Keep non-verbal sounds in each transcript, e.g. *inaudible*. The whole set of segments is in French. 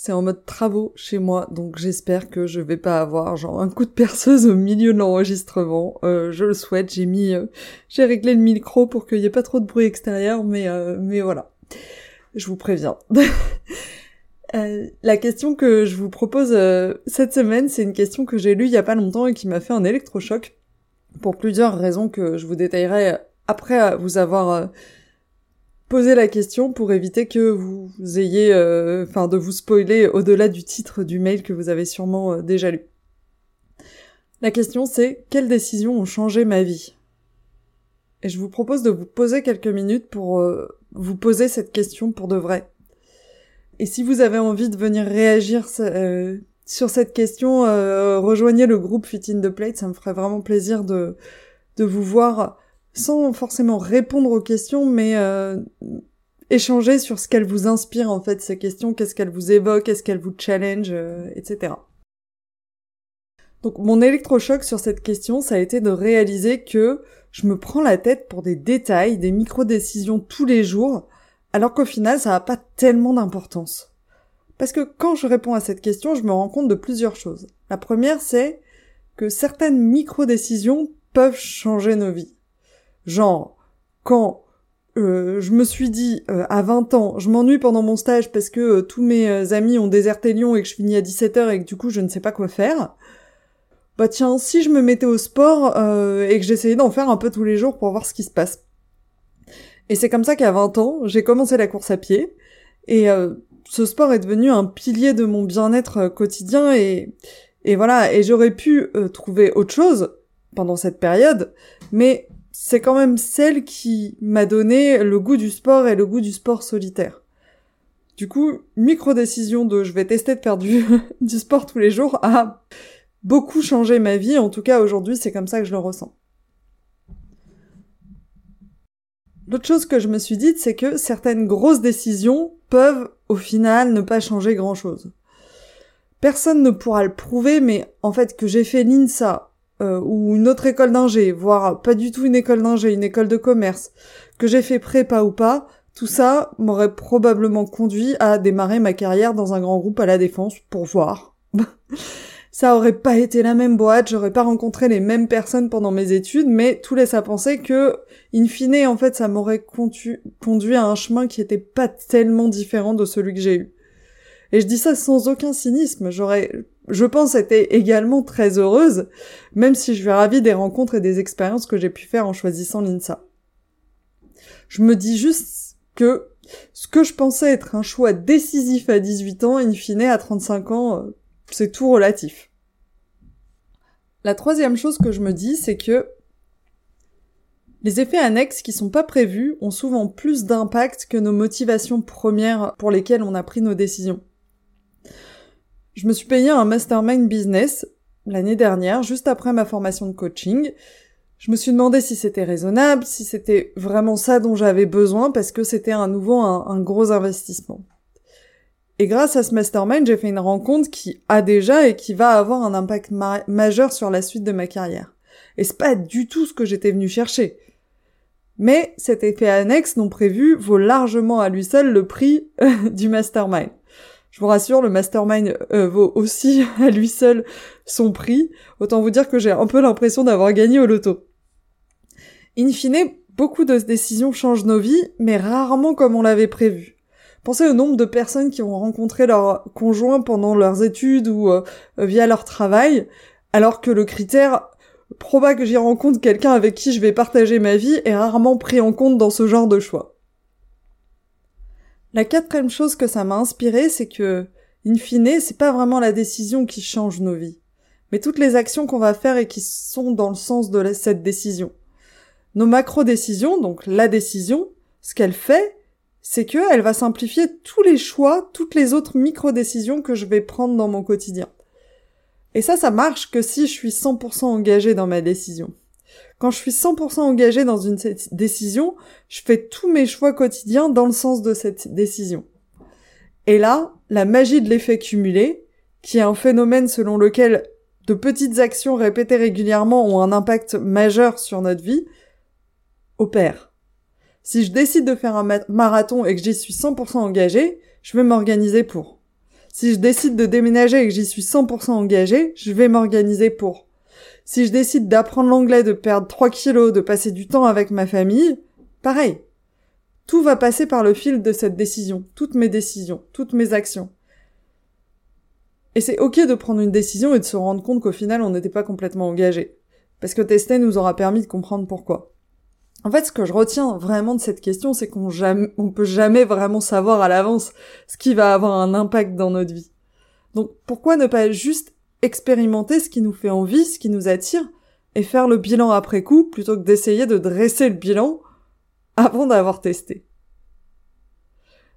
c'est en mode travaux chez moi, donc j'espère que je vais pas avoir genre un coup de perceuse au milieu de l'enregistrement. Euh, je le souhaite. J'ai mis, euh, j'ai réglé le micro pour qu'il y ait pas trop de bruit extérieur, mais euh, mais voilà. Je vous préviens. *laughs* la question que je vous propose cette semaine, c'est une question que j'ai lue il y a pas longtemps et qui m'a fait un électrochoc pour plusieurs raisons que je vous détaillerai après vous avoir poser la question pour éviter que vous ayez, euh, enfin, de vous spoiler au-delà du titre du mail que vous avez sûrement euh, déjà lu. La question c'est quelles décisions ont changé ma vie? Et je vous propose de vous poser quelques minutes pour euh, vous poser cette question pour de vrai. Et si vous avez envie de venir réagir sur cette question, rejoignez le groupe Fit in the Plate, ça me ferait vraiment plaisir de, de vous voir sans forcément répondre aux questions, mais euh, échanger sur ce qu'elles vous inspirent en fait, ces questions, qu'est-ce qu'elles vous évoquent, qu'est-ce qu'elles vous challenge, euh, etc. Donc mon électrochoc sur cette question, ça a été de réaliser que je me prends la tête pour des détails, des micro-décisions tous les jours, alors qu'au final, ça n'a pas tellement d'importance. Parce que quand je réponds à cette question, je me rends compte de plusieurs choses. La première, c'est que certaines micro-décisions peuvent changer nos vies. Genre, quand euh, je me suis dit euh, à 20 ans, je m'ennuie pendant mon stage parce que euh, tous mes amis ont déserté Lyon et que je finis à 17h et que du coup je ne sais pas quoi faire. Bah tiens, si je me mettais au sport et que j'essayais d'en faire un peu tous les jours pour voir ce qui se passe. Et c'est comme ça qu'à 20 ans, j'ai commencé la course à pied et ce sport est devenu un pilier de mon bien-être quotidien et et voilà, et j'aurais pu trouver autre chose pendant cette période, mais c'est quand même celle qui m'a donné le goût du sport et le goût du sport solitaire. Du coup, micro-décision de je vais tester de faire du, *laughs* du sport tous les jours a beaucoup changé ma vie. En tout cas, aujourd'hui, c'est comme ça que je le ressens. L'autre chose que je me suis dite, c'est que certaines grosses décisions peuvent, au final, ne pas changer grand chose. Personne ne pourra le prouver, mais en fait, que j'ai fait l'INSA, euh, ou une autre école d'ingé, voire pas du tout une école d'ingé, une école de commerce, que j'ai fait prépa ou pas, tout ça m'aurait probablement conduit à démarrer ma carrière dans un grand groupe à la défense pour voir. *laughs* ça aurait pas été la même boîte, j'aurais pas rencontré les mêmes personnes pendant mes études, mais tout laisse à penser que, in fine, en fait, ça m'aurait conduit à un chemin qui était pas tellement différent de celui que j'ai eu. Et je dis ça sans aucun cynisme, j'aurais je pense, été également très heureuse, même si je suis ravie des rencontres et des expériences que j'ai pu faire en choisissant l'INSA. Je me dis juste que ce que je pensais être un choix décisif à 18 ans, in fine, à 35 ans, euh, c'est tout relatif. La troisième chose que je me dis, c'est que les effets annexes qui sont pas prévus ont souvent plus d'impact que nos motivations premières pour lesquelles on a pris nos décisions. Je me suis payé un mastermind business l'année dernière, juste après ma formation de coaching. Je me suis demandé si c'était raisonnable, si c'était vraiment ça dont j'avais besoin, parce que c'était à nouveau un, gros investissement. Et grâce à ce mastermind, j'ai fait une rencontre qui a déjà et qui va avoir un impact majeur sur la suite de ma carrière. Et c'est pas du tout ce que j'étais venu chercher. Mais cet effet annexe non prévu vaut largement à lui seul le prix du mastermind. Je vous rassure, le mastermind euh, vaut aussi *laughs* à lui seul son prix. Autant vous dire que j'ai un peu l'impression d'avoir gagné au loto. In fine, beaucoup de décisions changent nos vies, mais rarement comme on l'avait prévu. Pensez au nombre de personnes qui ont rencontré leur conjoint pendant leurs études ou euh, via leur travail, alors que le critère probable que j'y rencontre quelqu'un avec qui je vais partager ma vie est rarement pris en compte dans ce genre de choix. La quatrième chose que ça m'a inspiré, c'est que, in fine, c'est pas vraiment la décision qui change nos vies, mais toutes les actions qu'on va faire et qui sont dans le sens de cette décision. Nos macro-décisions, donc la décision, ce qu'elle fait, c'est qu'elle va simplifier tous les choix, toutes les autres micro-décisions que je vais prendre dans mon quotidien. Et ça, ça marche que si je suis 100% engagé dans ma décision. Quand je suis 100% engagé dans une décision, je fais tous mes choix quotidiens dans le sens de cette décision. Et là, la magie de l'effet cumulé, qui est un phénomène selon lequel de petites actions répétées régulièrement ont un impact majeur sur notre vie, opère. Si je décide de faire un marathon et que j'y suis 100% engagé, je vais m'organiser pour. Si je décide de déménager et que j'y suis 100% engagé, je vais m'organiser pour. Si je décide d'apprendre l'anglais, de perdre 3 kilos, de passer du temps avec ma famille, pareil. Tout va passer par le fil de cette décision, toutes mes décisions, toutes mes actions. Et c'est ok de prendre une décision et de se rendre compte qu'au final on n'était pas complètement engagé. Parce que tester nous aura permis de comprendre pourquoi. En fait, ce que je retiens vraiment de cette question, c'est qu'on jamais, peut jamais vraiment savoir à l'avance ce qui va avoir un impact dans notre vie. Donc, pourquoi ne pas juste expérimenter ce qui nous fait envie, ce qui nous attire, et faire le bilan après coup, plutôt que d'essayer de dresser le bilan avant d'avoir testé.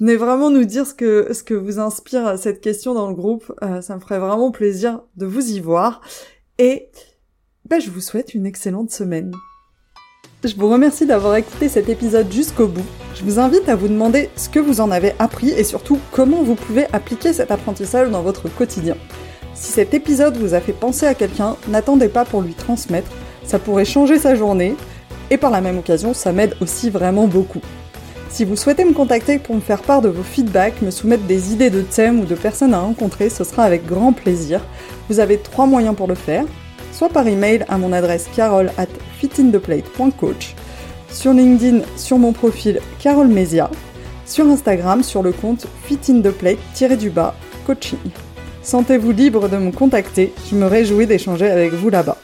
Venez vraiment nous dire ce que, ce que vous inspire cette question dans le groupe, euh, ça me ferait vraiment plaisir de vous y voir, et ben, je vous souhaite une excellente semaine. Je vous remercie d'avoir écouté cet épisode jusqu'au bout. Je vous invite à vous demander ce que vous en avez appris et surtout comment vous pouvez appliquer cet apprentissage dans votre quotidien. Si cet épisode vous a fait penser à quelqu'un, n'attendez pas pour lui transmettre, ça pourrait changer sa journée et par la même occasion, ça m'aide aussi vraiment beaucoup. Si vous souhaitez me contacter pour me faire part de vos feedbacks, me soumettre des idées de thèmes ou de personnes à rencontrer, ce sera avec grand plaisir. Vous avez trois moyens pour le faire soit par email à mon adresse carole at fitintheplate.coach, sur LinkedIn sur mon profil Carole Mesia, sur Instagram sur le compte fitintheplate-du-bas coaching. Sentez-vous libre de me contacter, je me réjouis d'échanger avec vous là-bas.